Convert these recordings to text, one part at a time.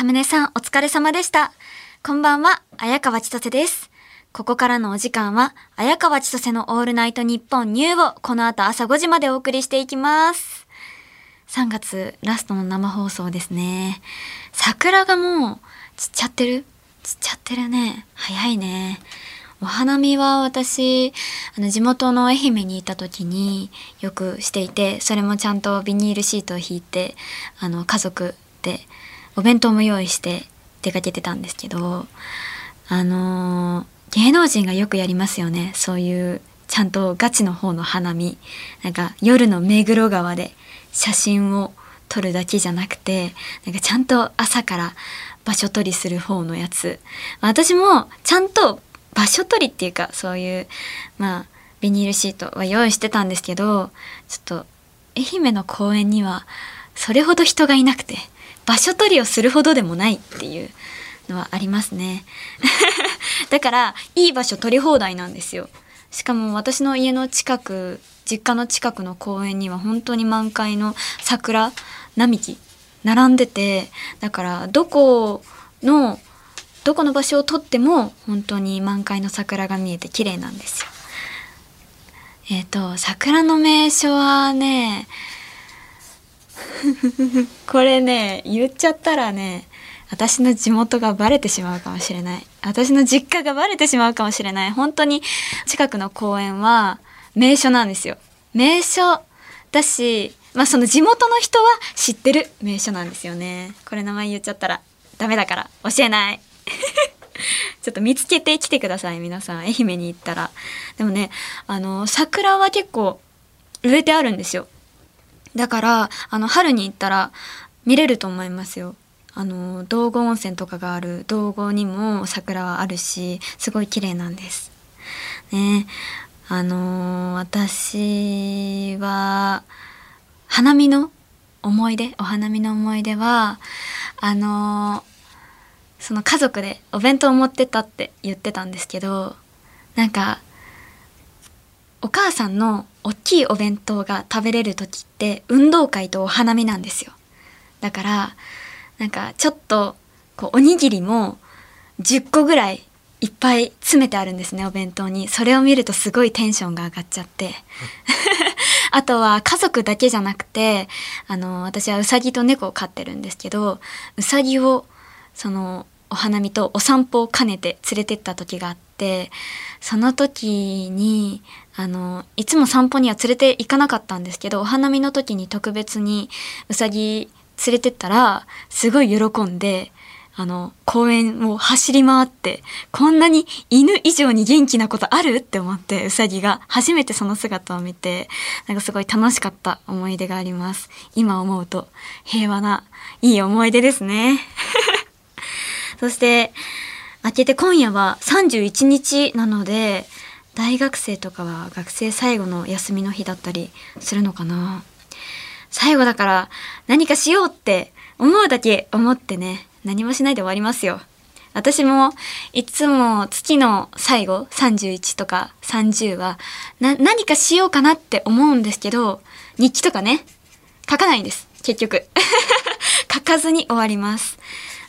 サムネさんお疲れ様でした。こんばんは、綾川千歳です。ここからのお時間は、綾川千歳のオールナイトニッポンニューをこの後朝5時までお送りしていきます。3月ラストの生放送ですね。桜がもう散っちゃってる？散っちゃってるね。早いね。お花見は私、あの地元の愛媛にいた時によくしていて、それもちゃんとビニールシートを引いて、あの家族でお弁当も用意して出かけてたんですけど、あのー芸能人がよくやりますよね。そういうちゃんとガチの方の花見。なんか夜の目黒川で写真を撮るだけじゃなくて、なんかちゃんと朝から場所取りする方のやつ。私もちゃんと場所取りっていうかそういうまあビニールシートは用意してたんですけどちょっと愛媛の公園にはそれほど人がいなくて場所取りをするほどでもないっていうのはありますね だからいい場所取り放題なんですよしかも私の家の近く実家の近くの公園には本当に満開の桜並木並んでてだからどこのどこの場所を撮っても本当に満開の桜が見えて綺麗なんですよ。えっ、と桜の名所はね これね言っちゃったらね私の地元がバレてしまうかもしれない。私の実家がバレてしまうかもしれない。本当に近くの公園は名所なんですよ。名所だしまあその地元の人は知ってる名所なんですよね。これ名前言っちゃったらダメだから教えない。ちょっと見つけてきてください皆さん。愛媛に行ったら。でもねあの桜は結構植えてあるんですよ。だからあの春に行ったら見れると思いますよ。あの道後温泉とかがある道後にも桜はあるしすごい綺麗なんです。ね。あの私は花見の思い出お花見の思い出はあのその家族でお弁当を持ってったって言ってたんですけどなんかお母さんの大きいお弁当が食べれる時って運動会とお花見なんですよ。だからなんかちょっとこうおにぎりも10個ぐらいいっぱい詰めてあるんですねお弁当に。それを見るとすごいテンションが上がっちゃって。あとは家族だけじゃなくてあの私はうさぎと猫を飼ってるんですけどうさぎをそのお花見とお散歩を兼ねて連れてった時があってその時にあのいつも散歩には連れて行かなかったんですけどお花見の時に特別にうさぎ連れてったらすごい喜んであの公園を走り回ってこんなに犬以上に元気なことある？って思ってうさぎが初めてその姿を見てなんかすごい楽しかった思い出があります。今思うと平和ないい思い出ですね。そして明けて今夜は31日なので大学生とかは学生最後の休みの日だったりするのかな。最後だから何かしようって思うだけ思ってね何もしないで終わりますよ。私もいつも月の最後31とか30は何かしようかなって思うんですけど日記とかね書かないんです結局。書かずに終わります、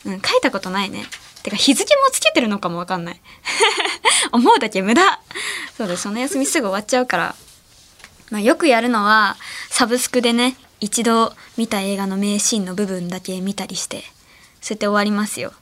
うん、書いたことないね。てか日付もつけてるのかもわかんない。思うだけ無駄。そうですその休みすぐ終わっちゃうから。まあ、よくやるのはサブスクでね一度見た映画の名シーンの部分だけ見たりしてそうやって終わりますよ。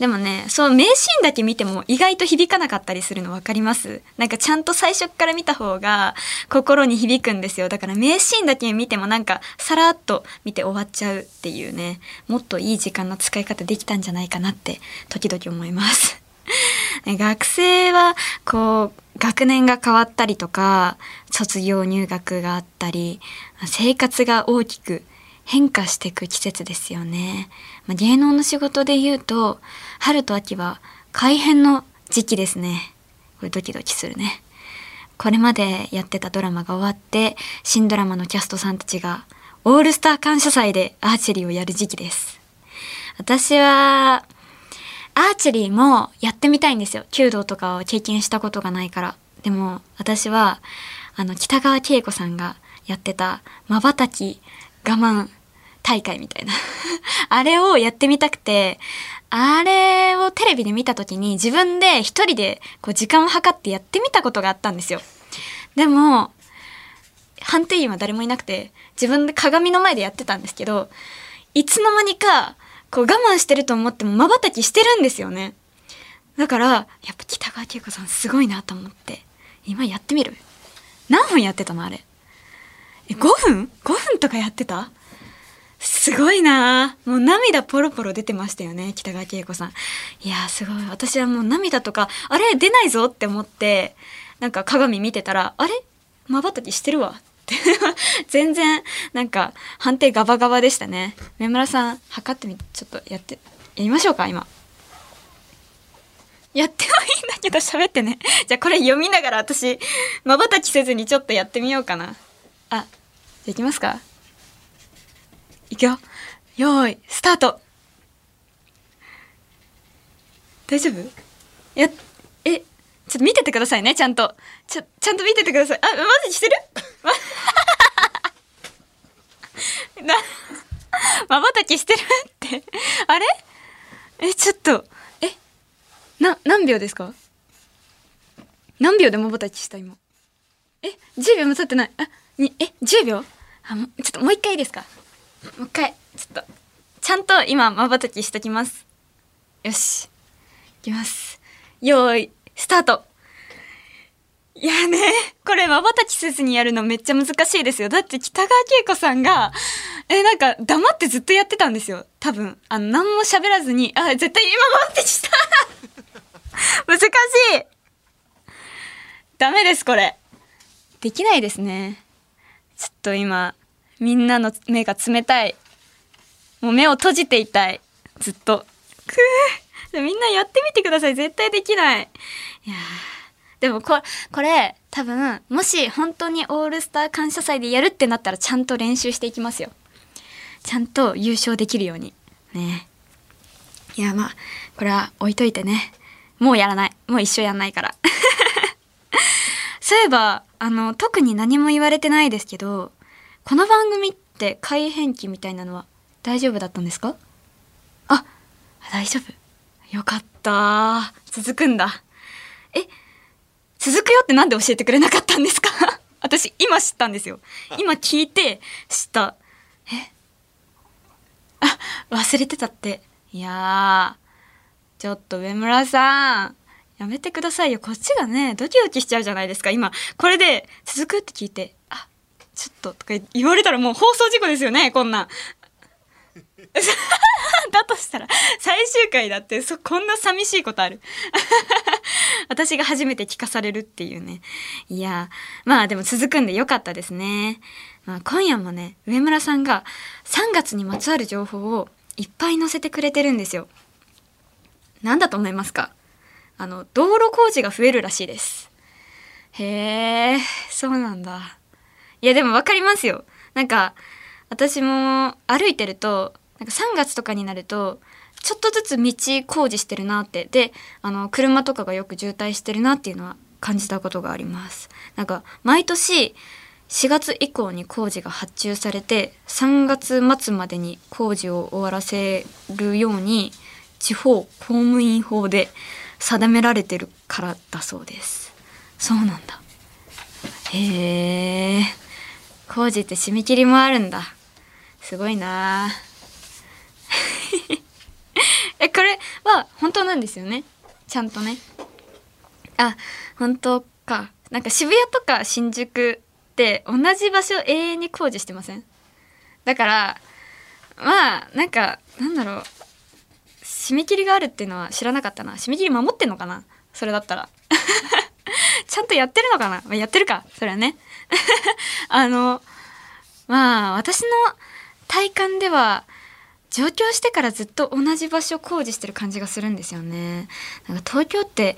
でもねそう名シーンだけ見ても意外と響かなかったりするの分かります？なんかちゃんと最初から見た方が心に響くんですよ。だから名シーンだけ見てもなんかさらっと見て終わっちゃうっていうねもっといい時間の使い方できたんじゃないかなって時々思います。学生はこう学年が変わったりとか卒業入学があったり生活が大きく変化していく季節ですよね、まあ、芸能の仕事で言うと春と秋は改編の時期ですね。これドキドキするね。これまでやってたドラマが終わって新ドラマのキャストさんたちがオールスター感謝祭でアーチェリーをやる時期です。私はアーチェリーもやってみたいんですよ。弓道とかを経験したことがないから。でも私はあの北川景子さんがやってたまばたき我慢大会みたいな。あれをやってみたくてあれをテレビで見た時に自分で一人でこう時間を計ってやってみたことがあったんですよ。でも判定員は誰もいなくて自分で鏡の前でやってたんですけどいつの間にかこう我慢してると思っても瞬きしてるんですよね。だからやっぱ北川景子さんすごいなと思って今やってみる？何分やってたのあれ？え5分 ?5 分とかやってた？すごいな。もう涙ポロポロ出てましたよね北川景子さん。いやすごい。私はもう涙とかあれ出ないぞって思ってなんか鏡見てたらあれ？まばたきしてるわ。全然なんか判定ガバガバでしたね。目村さん測ってみちょっとやってやりましょうか今。やってもいいんだけど喋ってね。じゃあこれ読みながら私まばたきせずにちょっとやってみようかな。あじゃあいきますか？いくよ。よーいスタート。大丈夫？やえちょっと見ててくださいねちゃんと。ちょちゃんと見ててください。あマジしてる？なまばたきしてるって。あれ？えちょっと。えな何秒ですか？何秒でまばたきした今？え10秒も経ってない。あにえ10秒？あもちょっともう一回いいですか？もう一回ちょっとちゃんと今まばたきしときます。よし。いきます。よーいスタート。いやねこれまばたきせずにやるのめっちゃ難しいですよ。だって北川景子さんがえなんか黙ってずっとやってたんですよ。多分。あの何も喋らずにあ絶対今まばたきした。難しい。ダメですこれ。できないですね。ちょっと今みんなの目が冷たい。もう目を閉じていたい。ずっと。くー。みんなやってみてください。絶対できない。いやでもここれ多分もし本当にオールスター感謝祭でやるってなったらちゃんと練習していきますよ。ちゃんと優勝できるように。ね。いやまあこれは置いといてね。もうやらない。もう一生やんないから。そういえばあの特に何も言われてないですけどこの番組って改変期みたいなのは大丈夫だったんですか？あ大丈夫。よかった。続くんだ。え続くよってなんで教えてくれなかったんですか？私今知ったんですよ。今聞いて知った。え？あ忘れてたって。いやちょっと上村さん。やめてくださいよ。こっちがねドキドキしちゃうじゃないですか。今これで続くって聞いて。あちょっととか言われたらもう放送事故ですよねこんな。だとしたら最終回だってそこんな寂しいことある。私が初めて聞かされるっていうね。いやまあでも続くんでよかったですね、まあ、今夜もね上村さんが3月にまつわる情報をいっぱい載せてくれてるんですよ。何だと思いますか？あの道路工事が増えるらしいです。へえそうなんだ。いやでも分かりますよ。なんか私も歩いてるとなんか3月とかになるとちょっとずつ道工事してるなって。であの車とかがよく渋滞してるなっていうのは感じたことがあります。なんか毎年4月以降に工事が発注されて3月末までに工事を終わらせるように地方公務員法で定められてるからだそうです。そうなんだ。へえ工事って締め切りもあるんだ。すごいな。えこれは本当なんですよね？ちゃんとね。あ本当か。なんか渋谷とか新宿って同じ場所永遠に工事してません？だからまあなんかなんだろう。締め切りがあるっていうのは知らなかったな。締め切り守ってんのかな？それだったら。ちゃんとやってるのかな、まあ、やってるか。それはね。あのまあ私の体感では上京してからずっと同じ場所を工事してる感じがするんですよね。なんか東京って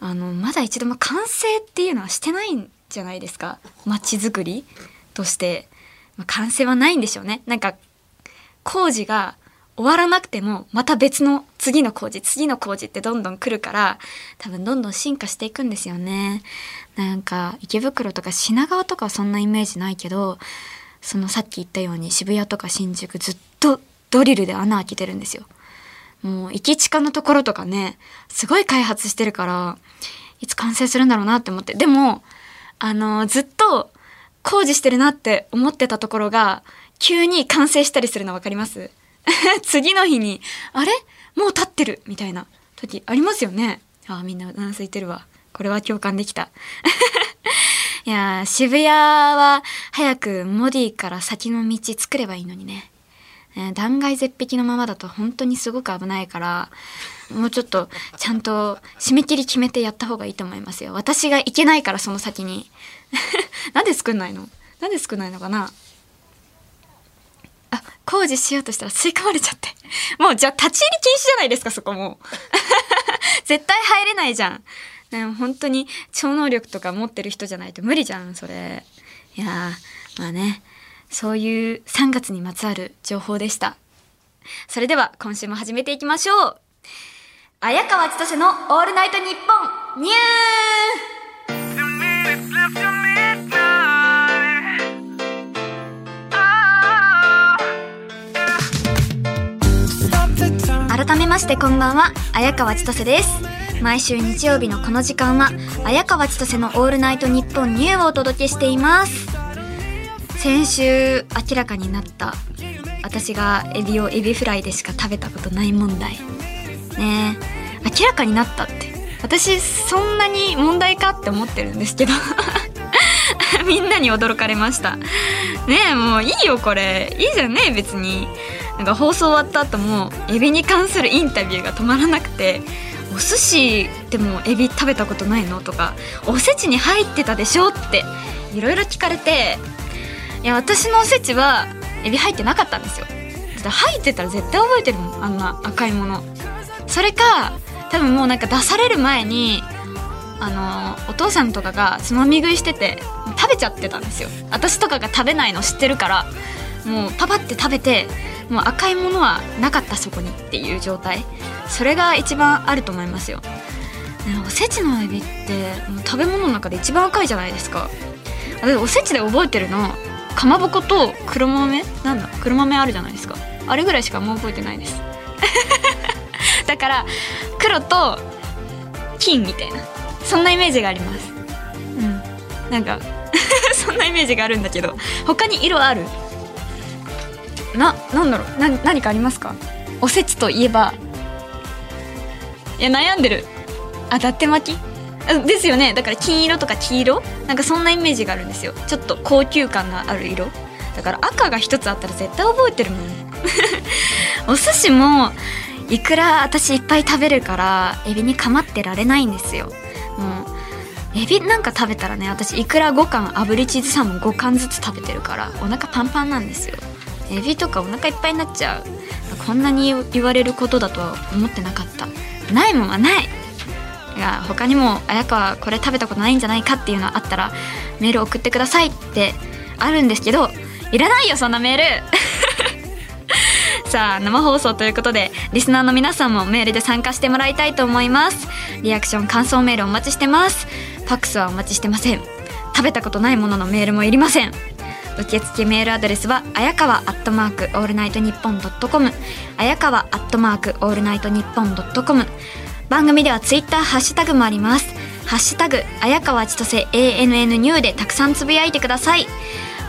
あのまだ一度も完成っていうのはしてないんじゃないですか？街づくりとして、まあ、完成はないんでしょうね。なんか工事が終わらなくてもまた別の次の工事次の工事ってどんどん来るから多分どんどん進化していくんですよねなんか池袋とか品川とかはそんなイメージないけどそのさっき言ったように渋谷とか新宿ずっとドリルで穴開けてるんですよ。もう駅地下のところとかね、すごい開発してるから、いつ完成するんだろうなって思って。でも、あの、ずっと工事してるなって思ってたところが、急に完成したりするの分かります？次の日に、あれ？もう立ってるみたいな時ありますよね。ああ、みんなうなずいてるわ。これは共感できた。いや渋谷は早くモディから先の道作ればいいのにね。え断崖絶壁のままだと本当にすごく危ないからもうちょっとちゃんと締め切り決めてやった方がいいと思いますよ私が行けないからその先に なんで作んないの？なんで作んないのかな？あ工事しようとしたら吸い込まれちゃって。もうじゃあ立ち入り禁止じゃないですかそこも。絶対入れないじゃん。ね、本当に超能力とか持ってる人じゃないと無理じゃんそれ。いやまあね。そういう3月にまつわる情報でした。それでは今週も始めていきましょう。綾川千歳のオールナイトニッポンニュー!ましてこんばんは、綾川千歳です。毎週日曜日のこの時間は、綾川千歳のオールナイトニッポンニューをお届けしています。先週明らかになった私がエビをエビフライでしか食べたことない問題。ね明らかになったって。私そんなに問題かって思ってるんですけど。みんなに驚かれました。ねえもういいよこれ。いいじゃんね別に。なんか放送終わった後もエビに関するインタビューが止まらなくてお寿司でもエビ食べたことないのとかおせちに入ってたでしょっていろいろ聞かれていや私のおせちはエビ入ってなかったんですよ。入ってたら絶対覚えてるもんあんな赤いもの。それか多分もうなんか出される前にあのお父さんとかがつまみ食いしてて食べちゃってたんですよ。私とかが食べないの知ってるからもうパパって食べてもう赤いものはなかったそこにっていう状態。それが一番あると思いますよ。おせちのエビってもう食べ物の中で一番赤いじゃないですか。おせちで覚えてるのかまぼこと黒豆なんだ。黒豆あるじゃないですか。あれぐらいしかもう覚えてないです。だから黒と金みたいな。そんなイメージがあります。うん。なんか そんなイメージがあるんだけど他に色ある？ななんだろう？な何かありますか？おせちといえば。いや悩んでる。あだって巻き？ですよね。だから金色とか黄色？なんかそんなイメージがあるんですよ。ちょっと高級感がある色。だから赤が一つあったら絶対覚えてるもん お寿司もいくら私いっぱい食べるからエビに構ってられないんですよ。もうエビなんか食べたらね私いくら5貫炙りチーズサーモン5貫ずつ食べてるからお腹パンパンなんですよ。エビとかお腹いっぱいになっちゃう。こんなに言われることだとは思ってなかった。ないもんはない。が他にも綾川これ食べたことないんじゃないかっていうのあったらメール送ってくださいってあるんですけどいらないよそんなメール。さあ生放送ということでリスナーの皆さんもメールで参加してもらいたいと思います。リアクション感想メールお待ちしてます。ファックスはお待ちしてません。食べたことないもののメールもいりません。受付メールアドレスはあやかわアットマークオールナイトニッポンドットコム。あやかわアットマークオールナイトニッポンドットコム。番組ではツイッターハッシュタグもあります。ハッシュタグ綾川千歳 ANN ニューでたくさんつぶやいてください。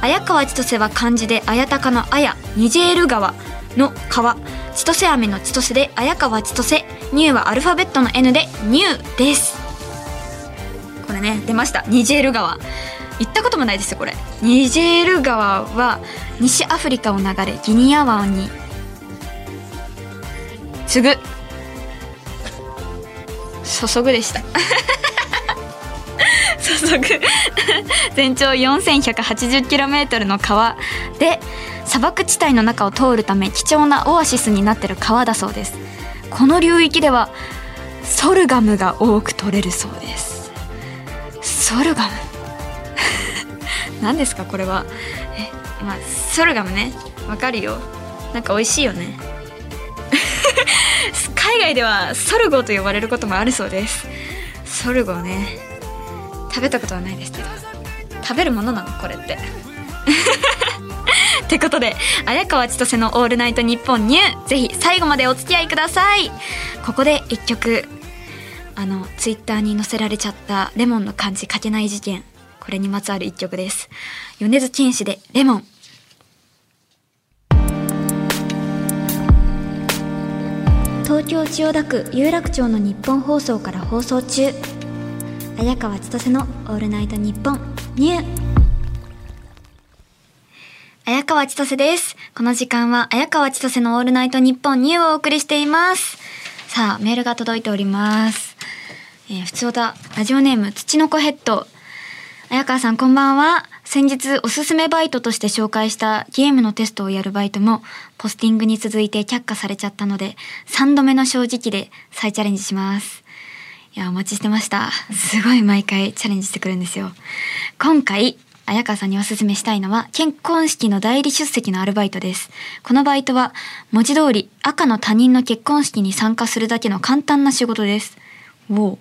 綾川千歳は漢字で綾鷹の綾ニジェール川の川千歳飴の千歳で綾川千歳ニューはアルファベットの N でニューです。これね出ました。ニジェール川。行ったこともないですよこれ。ニジェール川は西アフリカを流れギニア湾に。次ぐ。注ぐでした。注ぐ。全長 4180km の川で砂漠地帯の中を通るため貴重なオアシスになってる川だそうです。この流域ではソルガムが多く取れるそうです。ソルガム。何ですかこれは？えまあソルガムね。わかるよ。なんか美味しいよね。海外ではソルゴと呼ばれることもあるそうです。ソルゴね。食べたことはないですけど。食べるものなのこれって。ってことで綾川千歳の「オールナイトニッポンニュー」ぜひ最後までお付き合いください。ここで一曲。あのツイッターに載せられちゃったレモンの漢字書けない事件。これにまつわる一曲です。米津玄師でレモン。東京千代田区有楽町の日本放送から放送中。綾川千歳の「オールナイトニッポンニュー」綾川千歳ですこの時間は綾川千歳の「オールナイトニッポンニュー」をお送りしていますさあメールが届いておりますえー、ふつおたラジオネーム土の子ヘッド綾川さんこんばんは先日おすすめバイトとして紹介したゲームのテストをやるバイトもポスティングに続いて却下されちゃったので3度目の正直で再チャレンジします。いや、お待ちしてました。すごい毎回チャレンジしてくるんですよ。今回、綾川さんにおすすめしたいのは結婚式の代理出席のアルバイトです。このバイトは文字通り赤の他人の結婚式に参加するだけの簡単な仕事です。お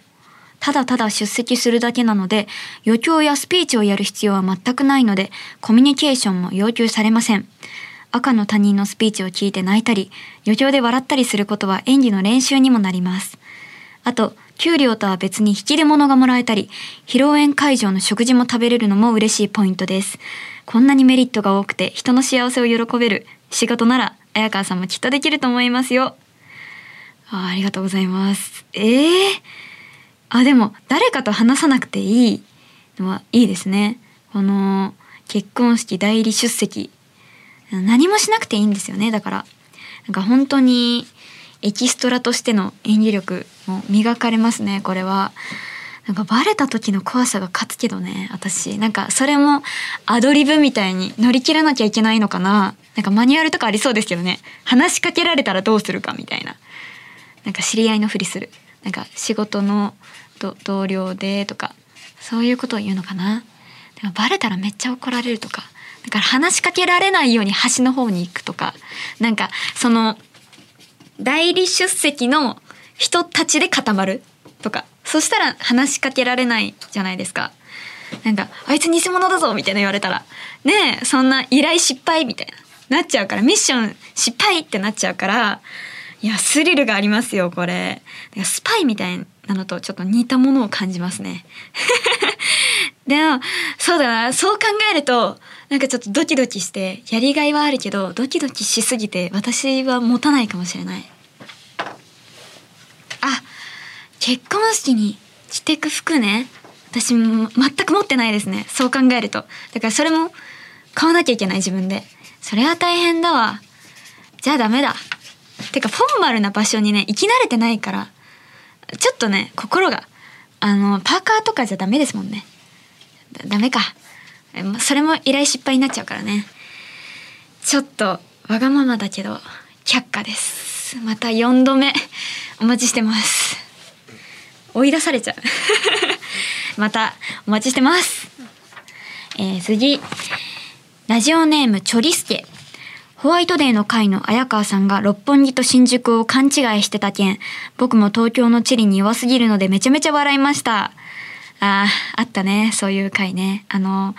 ただただ出席するだけなので、余興やスピーチをやる必要は全くないので、コミュニケーションも要求されません。赤の他人のスピーチを聞いて泣いたり、余興で笑ったりすることは演技の練習にもなります。あと、給料とは別に引き出物がもらえたり、披露宴会場の食事も食べれるのも嬉しいポイントです。こんなにメリットが多くて人の幸せを喜べる仕事なら、綾川さんもきっとできると思いますよ。あありがとうございます。ええーあでも誰かと話さなくていいのはいいですねこの結婚式代理出席何もしなくていいんですよねだからなんか本当にエキストラとしての演技力も磨かれますねこれは。なんかバレた時の怖さが勝つけどね私。なんかそれもアドリブみたいに乗り切らなきゃいけないのかな。なんかマニュアルとかありそうですけどね。話しかけられたらどうするかみたいな。なんか知り合いのふりする。なんか仕事の同僚でとかそういうことを言うのかな。でもバレたらめっちゃ怒られるとか。だから話しかけられないように端の方に行くとか。なんかその代理出席の人たちで固まるとかそしたら話しかけられないじゃないですか。なんかあいつ偽物だぞみたいな言われたらねえそんな依頼失敗みたいななっちゃうからミッション失敗ってなっちゃうからいやスリルがありますよこれ。スパイみたいなのとちょっと似たものを感じますね。でもそうだな。そう考えるとなんかちょっとドキドキしてやりがいはあるけどドキドキしすぎて私は持たないかもしれない。あ結婚式に着てく服ね。私も全く持ってないですね。そう考えると。だからそれも買わなきゃいけない自分で。それは大変だわ。じゃあダメだ。てかフォーマルな場所にね行き慣れてないからちょっとね心があのパーカーとかじゃダメですもんね。ダメか。それも依頼失敗になっちゃうからね。ちょっとわがままだけど却下です。また4度目お待ちしてます。追い出されちゃう。またお待ちしてます、えー、次。ラジオネームチョリスケ。ホワイトデーの会の綾川さんが六本木と新宿を勘違いしてた件、僕も東京の地理に弱すぎるのでめちゃめちゃ笑いました。ああ、ったね。そういう回ね。あの、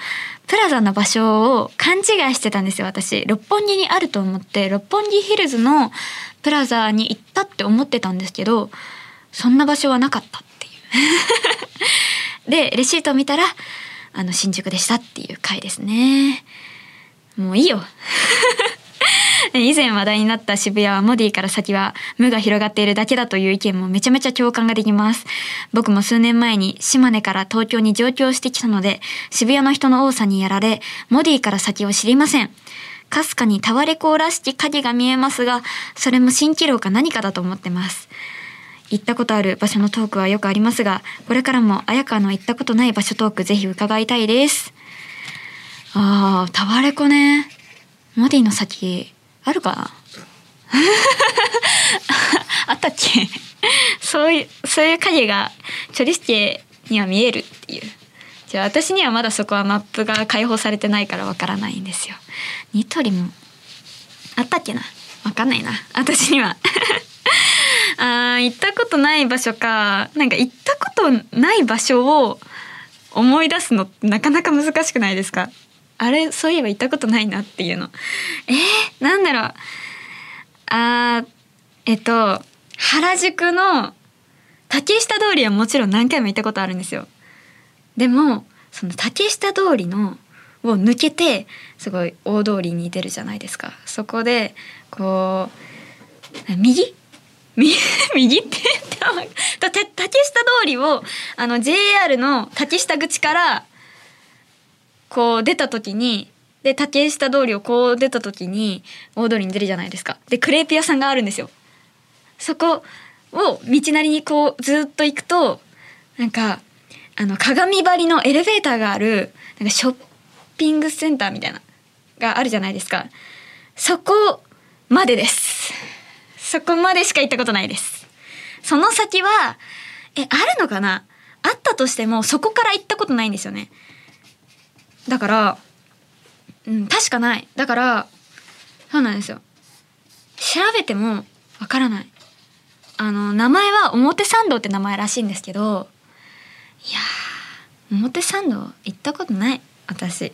プラザの場所を勘違いしてたんですよ、私。六本木にあると思って、六本木ヒルズのプラザに行ったって思ってたんですけど、そんな場所はなかったっていう。で、レシートを見たら、あの、新宿でしたっていう回ですね。もういいよ。以前話題になった渋谷はモディから先は無が広がっているだけだという意見もめちゃめちゃ共感ができます。僕も数年前に島根から東京に上京してきたので、渋谷の人の多さにやられ、モディから先を知りません。かすかにタワレコらしき影が見えますが、それも蜃気楼か何かだと思ってます。行ったことある場所のトークはよくありますが、これからも綾川の行ったことない場所トークぜひ伺いたいです。ああ、タワレコね。モディの先、あるかな？あったっけ？そういうそういう影がチョリスケには見えるっていう。じゃあ私にはまだそこはマップが開放されてないからわからないんですよ。ニトリもあったっけな？わかんないな。私には。あ行ったことない場所か。なんか行ったことない場所を思い出すのってなかなか難しくないですか？あれそういえば行ったことないなっていうの。えー、なんだろう。あえっと原宿の竹下通りはもちろん何回も行ったことあるんですよ。でもその竹下通りのを抜けてすごい大通りに出るじゃないですか。そこでこう右？右 右って竹下通りをあの JR の竹下口からこう出た時にで竹下通りをこう出た時に大通りに出るじゃないですか。でクレープ屋さんがあるんですよ。そこを道なりにこうずっと行くとなんかあの鏡張りのエレベーターがあるなんかショッピングセンターみたいながあるじゃないですか。そこまでです。そこまでしか行ったことないです。その先はえあるのかな？あったとしてもそこから行ったことないんですよね。だからうん確かない。だからそうなんですよ。調べてもわからない。あの名前は表参道って名前らしいんですけどいや表参道行ったことない。私。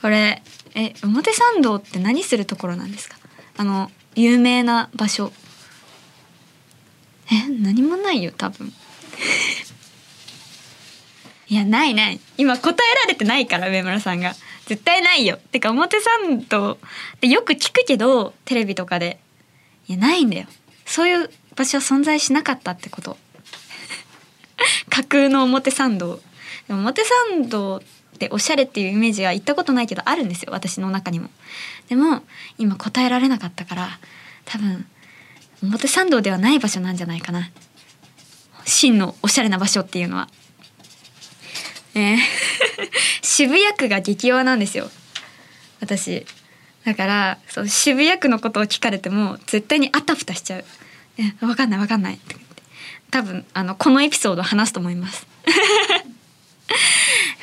これえ表参道って何するところなんですか？あの有名な場所。え何もないよ多分。いやないない。今答えられてないから上村さんが。絶対ないよ。てか表参道ってよく聞くけどテレビとかで。いやないんだよ。そういう場所は存在しなかったってこと。架空の表参道。でも表参道っておしゃれっていうイメージは行ったことないけどあるんですよ私の中にも。でも今答えられなかったから多分表参道ではない場所なんじゃないかな。真のおしゃれな場所っていうのは。えー 渋谷区が激弱なんですよ。私。だからそう渋谷区のことを聞かれても絶対にあたふたしちゃう「え分かんない分かんない」って言って多分あのこのエピソード話すと思います。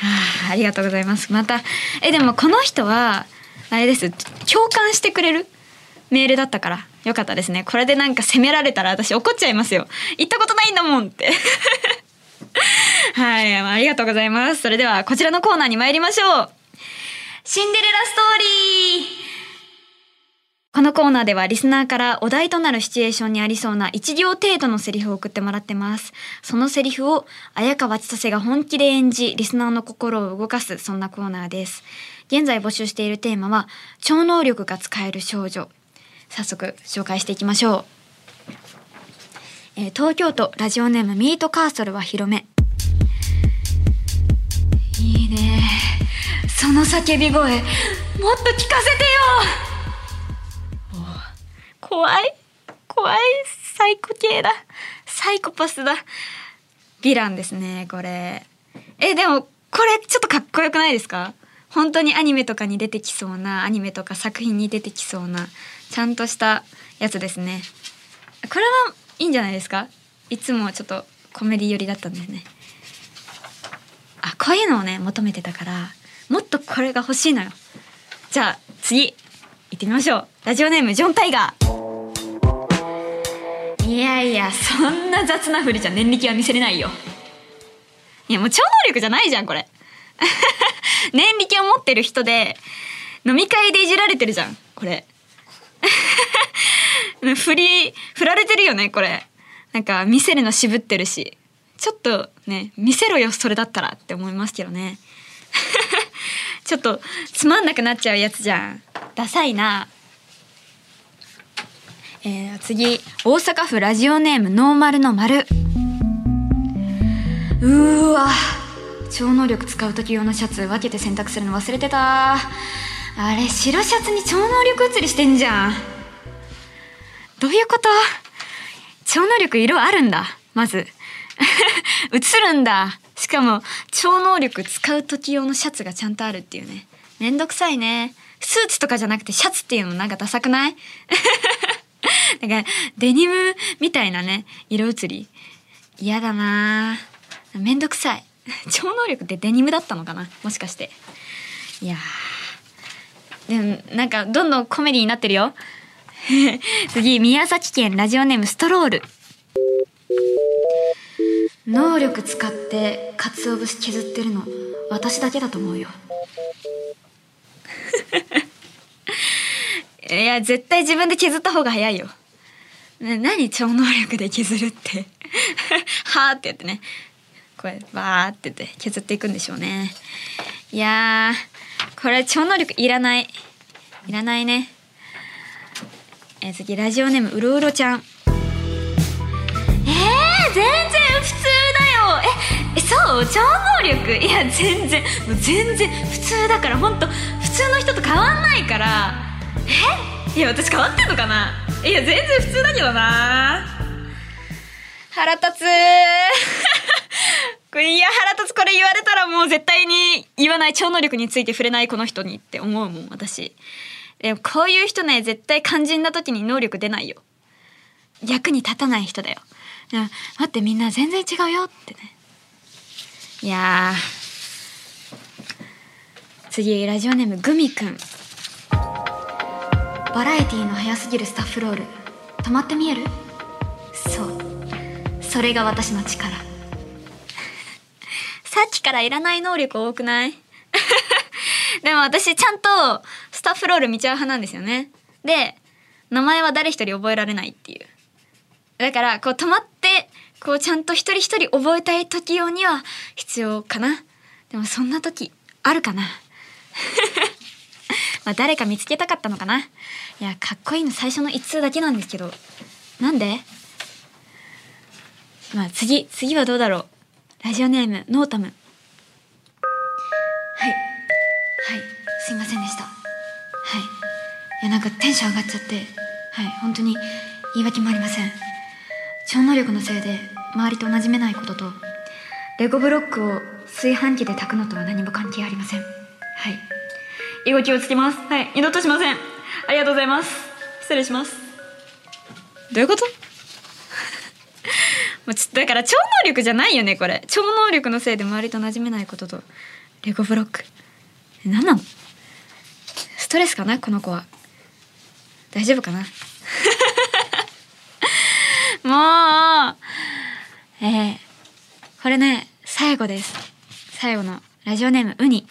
あ、ありがとうございます。またえでもこの人はあれです。共感してくれる？メールだったから。よかったですね。これでなんか責められたら私怒っちゃいますよ。行ったことないんだもんって。はい、ありがとうございますそれではこちらのコーナーに参りましょうシンデレラストーリーこのコーナーではリスナーからお題となるシチュエーションにありそうな一行程度のセリフを送ってもらってます。そのセリフを綾川千歳が本気で演じ、リスナーの心を動かす、そんなコーナーです。現在募集しているテーマは、超能力が使える少女。早速紹介していきましょう。えー東京都ラジオネームミートカーソルは広め。いいね。その叫び声、もっと聞かせてよ。怖い。怖い。サイコ系だ。サイコパスだ。ヴィランですねこれ。えでもこれちょっとかっこよくないですか？本当にアニメとかに出てきそうなアニメとか作品に出てきそうなちゃんとしたやつですね。これはいいんじゃないですか？いつもちょっとコメディ寄りだったんですね。あこういうのをね求めてたからもっとこれが欲しいのよ。じゃあ次行ってみましょう。ラジオネームジョン・タイガー。いやいやそんな雑なふりじゃ念力は見せれないよ。いやもう超能力じゃないじゃんこれ。念力を持ってる人で飲み会でいじられてるじゃんこれ。振り振られてるよねこれ。なんか見せるの渋ってるし。ちょっとね見せろよそれだったらって思いますけどね。ちょっとつまんなくなっちゃうやつじゃん。ダサいな。えー、次大阪府ラジオネームノーマルの丸。うわ。超能力使う時用のシャツ分けて洗濯するの忘れてた。あれ白シャツに超能力写りしてんじゃん。どういうこと？超能力色あるんだまず。映るんだ。しかも超能力使う時用のシャツがちゃんとあるっていうね。めんどくさいね。スーツとかじゃなくてシャツっていうのなんかダサくない？だからデニムみたいなね色移り。嫌だな。めんどくさい。超能力ってデニムだったのかな？もしかして。いやでもなんかどんどんコメディになってるよ。次宮崎県ラジオネームストロール。能力使って鰹節削ってるの私だけだと思うよ。いや絶対自分で削った方が早いよ。何超能力で削るって。はあってやってね。これバーってって削っていくんでしょうね。いやこれ超能力いらない。いらないね。え次ラジオネームうろうろちゃん。えー、全然そう超能力。いや全然もう全然普通だから本当普通の人と変わんないから。え？いや私変わってんのかな？いや全然普通だけどな。腹立つ。こ れいや腹立つ。これ言われたらもう絶対に言わない超能力について触れないこの人にって思うもん私。でもこういう人ね絶対肝心な時に能力出ないよ。役に立たない人だよ。待ってみんな全然違うよってね。いや次ラジオネームグミくんバラエティーの早すぎるスタッフロール止まって見える？そう。それが私の力。さっきからいらない能力多くない？でも私ちゃんとスタッフロール見ちゃう派なんですよね。で名前は誰一人覚えられないっていう。だからこう止まってこうちゃんと一人一人覚えたい時用には必要かな。でもそんな時あるかな。まあ誰か見つけたかったのかな。いやかっこいいの最初の一通だけなんですけど。なんで？まあ次次はどうだろう。ラジオネームノータム。はい。はい。すいませんでした。はい。いやなんかテンション上がっちゃって。はい。本当に言い訳もありません。超能力のせいで周りと馴染めないこととレゴブロックを炊飯器で炊くのとは何も関係ありません。はい。居心地をつけます。はい。二度としません。ありがとうございます。失礼します。どういうこと？もうちだから超能力じゃないよねこれ。超能力のせいで周りと馴染めないこととレゴブロック。何なの？ストレスかなこの子は。大丈夫かな？もう。えー、これね最後です。最後のラジオネームウニ。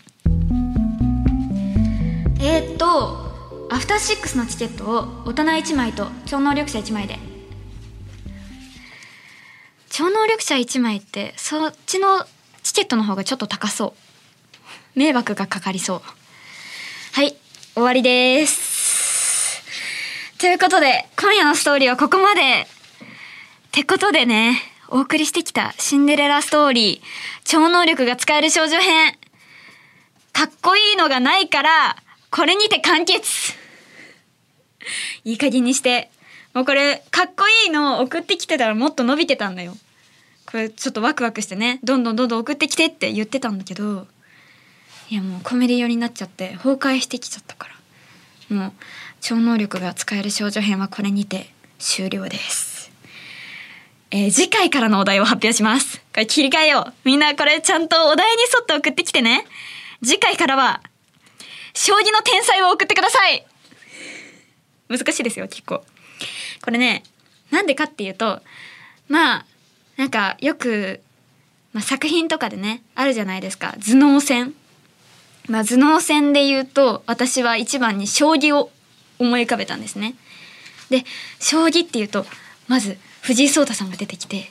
えー、っとアフターシックスのチケットを大人1枚と超能力者1枚で。超能力者1枚ってそっちのチケットの方がちょっと高そう。迷惑がかかりそう。はい終わりです。ということで今夜のストーリーはここまで。てことでねお送りしてきたシンデレラストーリー超能力が使える少女編。かっこいいのがないからこれにて完結。いい加減にして。もうこれかっこいいのを送ってきてたらもっと伸びてたんだよ。これちょっとワクワクしてねどんどんどんどん送ってきてって言ってたんだけど。いやもうコメディ寄りになっちゃって崩壊してきちゃったから。もう超能力が使える少女編はこれにて終了です。えー、次回からのお題を発表します。これ切り替えよう。みんなこれちゃんとお題に沿って送ってきてね。次回からは将棋の天才を送ってください。難しいですよ結構。これねなんでかっていうとまあなんかよく、まあ、作品とかでねあるじゃないですか。頭脳戦。まあ頭脳戦で言うと私は一番に将棋を思い浮かべたんですね。で将棋っていうとまず藤井聡太さんが出てきて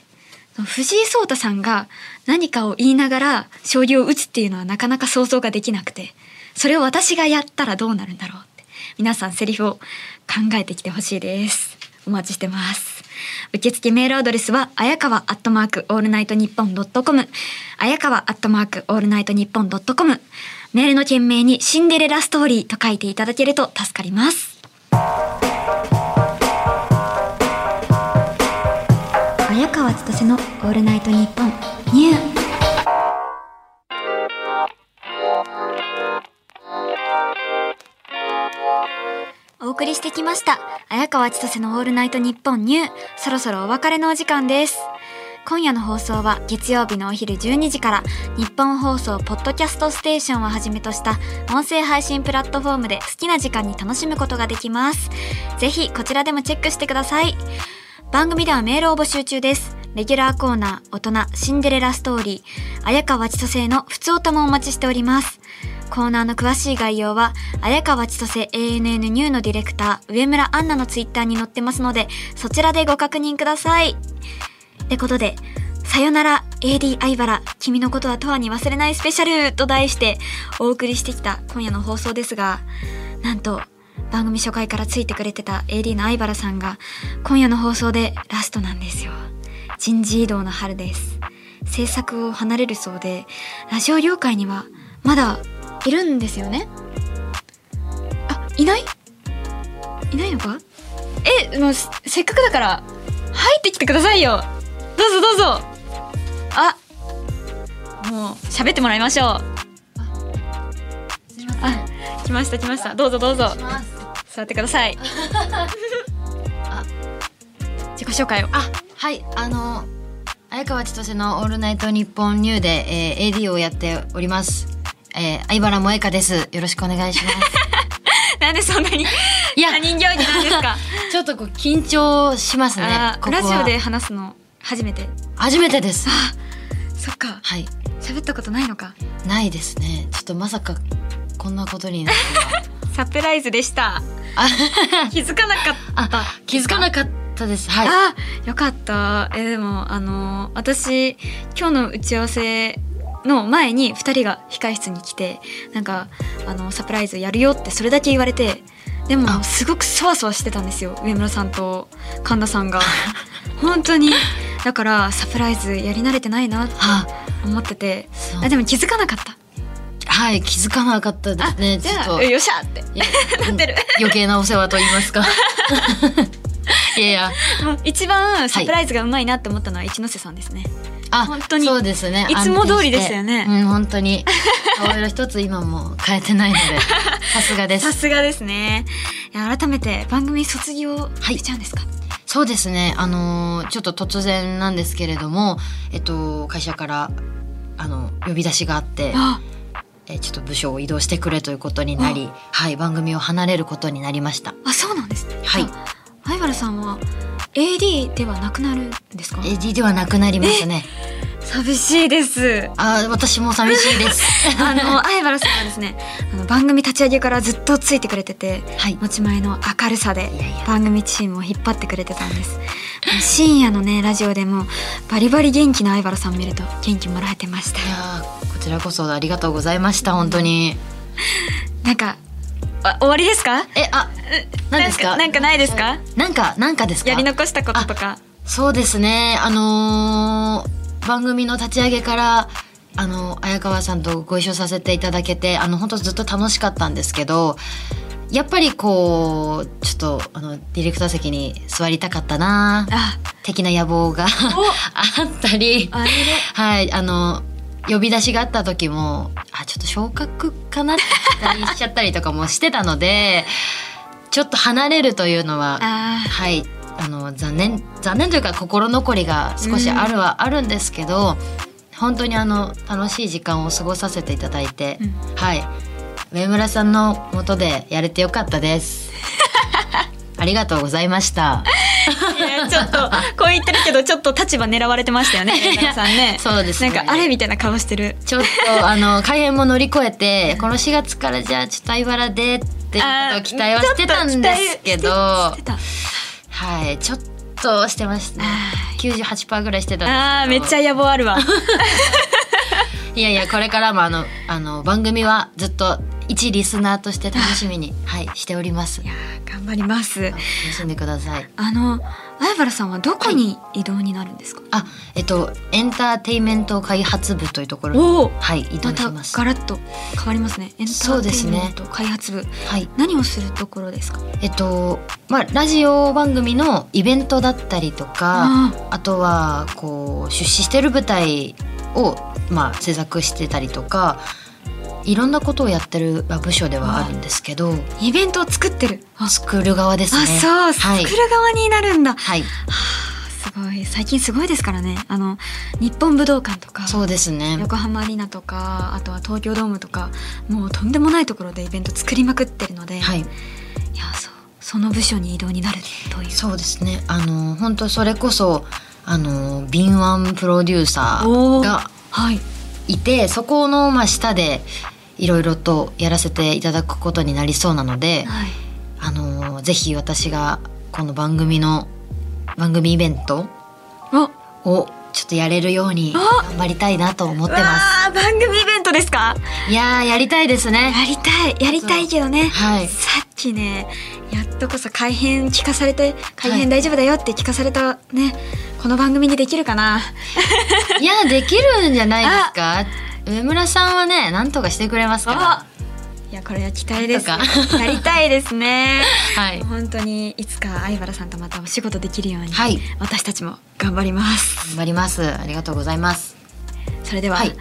藤井聡太さんが何かを言いながら将棋を打つっていうのはなかなか想像ができなくてそれを私がやったらどうなるんだろうって皆さんセリフを考えてきてほしいです。お待ちしてます。受付メールアドレスはあやかわアットマークオールナイトニッポンドットコムあやかわアットマークオールナイトニッポンドットコム。メールの件名にシンデレラストーリーと書いていただけると助かります。川千歳のオールナイトニッポン。ニュー。お送りしてきました。綾川千歳のオールナイトニッポンニュー。そろそろお別れのお時間です。今夜の放送は月曜日のお昼12時から日本放送ポッドキャストステーションをはじめとした音声配信プラットフォームで好きな時間に楽しむことができます。ぜひこちらでもチェックしてください。番組ではメールを募集中ですレギュラーコーナー大人シンデレラストーリー綾川千歳の普通おたもお待ちしておりますコーナーの詳しい概要は、綾川千歳 ANN ニューのディレクター、上村アンナのツイッターに載ってますので、そちらでご確認ください。ってことで、さよなら AD 相原、君のことは永遠に忘れないスペシャルと題してお送りしてきた今夜の放送ですが、なんと、番組初回からついてくれてた AD の相原さんが、今夜の放送でラストなんですよ。人事異動の春です。制作を離れるそうで、ラジオ業界にはまだいるんですよね？あ、いない？いないのか？え、もうせせっかくだから入ってきてくださいよどうぞどうぞあ、もう喋ってもらいましょう。あ、来ました来ました。どうぞどうぞ座ってください。あ。自己紹介を。あ。はいあの綾川千歳の「オールナイトニッポンニューで」えー AD をやっております、えー、相原萌香です。よろしくお願いします。なんでそんなにいや。他人行儀なんですか？ちょっとこう緊張しますねラジオで話すの初めて？初めてです。そっか。はい。喋ったことないのか？ないですね。ちょっとまさかこんなことになるとサプライズでした。はあ気づかなかった。気づかなかったです。はい。あよかった。えでもあの私今日の打ち合わせの前に2人が控室に来てなんかあのサプライズやるよってそれだけ言われてでもあ。すごくそわそわしてたんですよ。上村さんと神田さんが。本当に。だからサプライズやり慣れてないなっては思ってて。あでも気づかなかったはい気づかなかったですねじゃちょっと。あよっしゃって。なってる。余計なお世話と言いますか。いやいや。一番サプライズがうまいなって思ったのは一ノ瀬さんですね、あ本当に。そうですね。いつも通りでしたよね。うん本当に。顔色一つ今も変えてないので。さすがです。さすがですね。改めて番組卒業しちゃうんですか、そうですね。あのーちょっと突然なんですけれどもえっと会社からあの呼び出しがあって。あえちょっと部署を移動してくれということになりはい番組を離れることになりました。あそうなんですね。はい。あ相原さんは AD ではなくなるんですか？AD ではなくなりましたね寂しいです。あ私も寂しいです。あの相原さんはですねあの番組立ち上げからずっとついてくれててはい。持ち前の明るさでいやいや。番組チームを引っ張ってくれてたんです。もう深夜のねラジオでもバリバリ元気な相原さん見ると元気もらえてました。いやーこちらこそありがとうございました本当に。なんかあ終わりですか？えあ何ですか？なんかなんかないですか？なんかなんかですか？やり残したこととか。そうですね。あのー番組の立ち上げからあの綾川さんとご一緒させていただけてあの本当ずっと楽しかったんですけどやっぱりこうちょっとあのディレクター席に座りたかったなあ。的な野望が あったりはいあの呼び出しがあった時もあちょっと昇格かなって期待しちゃったりとかもしてたので ちょっと離れるというのはあはいあの残念残念というか心残りが少しあるはあるんですけど、本当にあの楽しい時間を過ごさせていただいて、うん。はい上村さんの元でやれてよかったです。ありがとうございました。ちょっとこう言ってるけどちょっと立場狙われてましたよね さんね。そうですね。なんかあれみたいな顔してる。ちょっとあの改編も乗り越えてこの4月からじゃあちょっと相原でっていうことを期待はしてたんですけどはいちょっとしてました。ね98%ぐらいしてたんですあーめっちゃ野望あるわ。いやいやこれからもあのあの番組はずっと一リスナーとして楽しみに はい。しております。いやー頑張ります。楽しんでください。あの相原さんはどこに移動になるんですか、あえっとエンターテインメント開発部というところ。にはい移動します。ガラッと変わりますね。エンターテインメント開発部、はい。何をするところですか？えっとまあラジオ番組のイベントだったりとかああとはこう出資してる舞台をまあ制作してたりとかいろんなことをやってる部署ではあるんですけどイベントを作ってるあ作る側ですね。あそう、はい作る側になるんだ。はい。すごい。最近すごいですからね。あの日本武道館とかそうですね。横浜アリーナとかあとは東京ドームとかもうとんでもないところでイベント作りまくってるので、はい。いやそうその部署に移動になるという。そうですね。あの本当それこそあの敏腕プロデューサーがはいいてそこのまあ下でいろいろとやらせていただくことになりそうなので、はい。あのぜひ私がこの番組の番組イベントお。をちょっとやれるようにあ頑張りたいなと思ってまわあ番組イベントですか？すいやーやりたいですね。やりたい。やりたいけどね、はい。さっきねやっとこそ改編聞かされて改編大丈夫だよって聞かされたね、この番組にできるかな？いやできるんじゃないですか？上村さんはねなんとかしてくれますから。あ。いやこれは期待です。よなんとやりたいですね。はい。本当にいつか相原さんとまたお仕事できるように、はい。私たちも頑張ります。頑張ります。ありがとうございます。それでは、はい。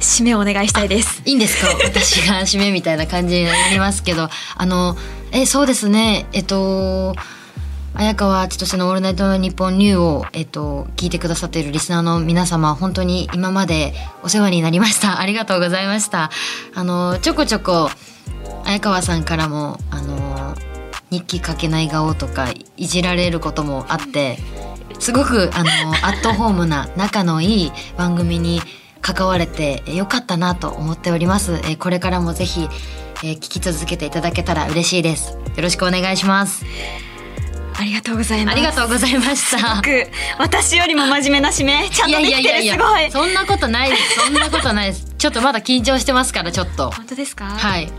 締めをお願いしたいです。いいんですか？私が締めみたいな感じになりますけど。あのえそうですね。えっと綾川千歳の「オールナイトニッポンニューを」えっと、聞いてくださっているリスナーの皆様本当に今までお世話になりました ありがとうございましたあのちょこちょこ綾川さんからもあの日記書けない顔とかいじられることもあってすごくあのアットホームな仲のいい番組に関われてよかったなと思っております。えこれからもぜひ、え聞き続けていただけたら嬉しいです。よろしくお願いします。ありがとうございますありがとうございました。僕私よりも真面目な締めちゃんとできていやいやいやるすごいそんなことないです。そんなことないです。ちょっとまだ緊張してますからちょっと。本当ですか？はいいや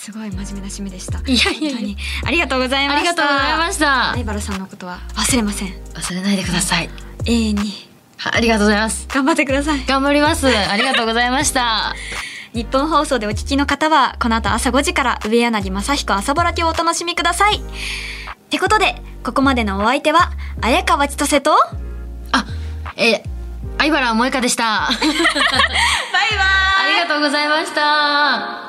すごい真面目な締めでしたいやいや本当にありがとうございまあしたりがとうございました相。原さんのことは忘れません忘れないでください。永遠にはありがとうございます。頑張ってください頑張ります。ありがとうございました。日本放送でお聞きの方はこの後朝5時から上柳正彦朝ぼらきをお楽しみくださいってことでここまでのお相手は綾川千歳とあ、えー、相原萌香でした。あバイバイりがとうございました。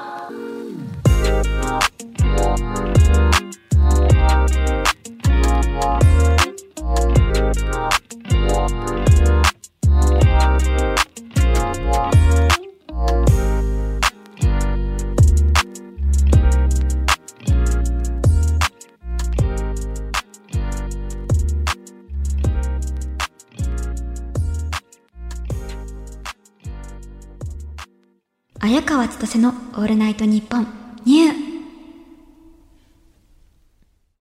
綾川千歳のオールナイトニッポンニュー。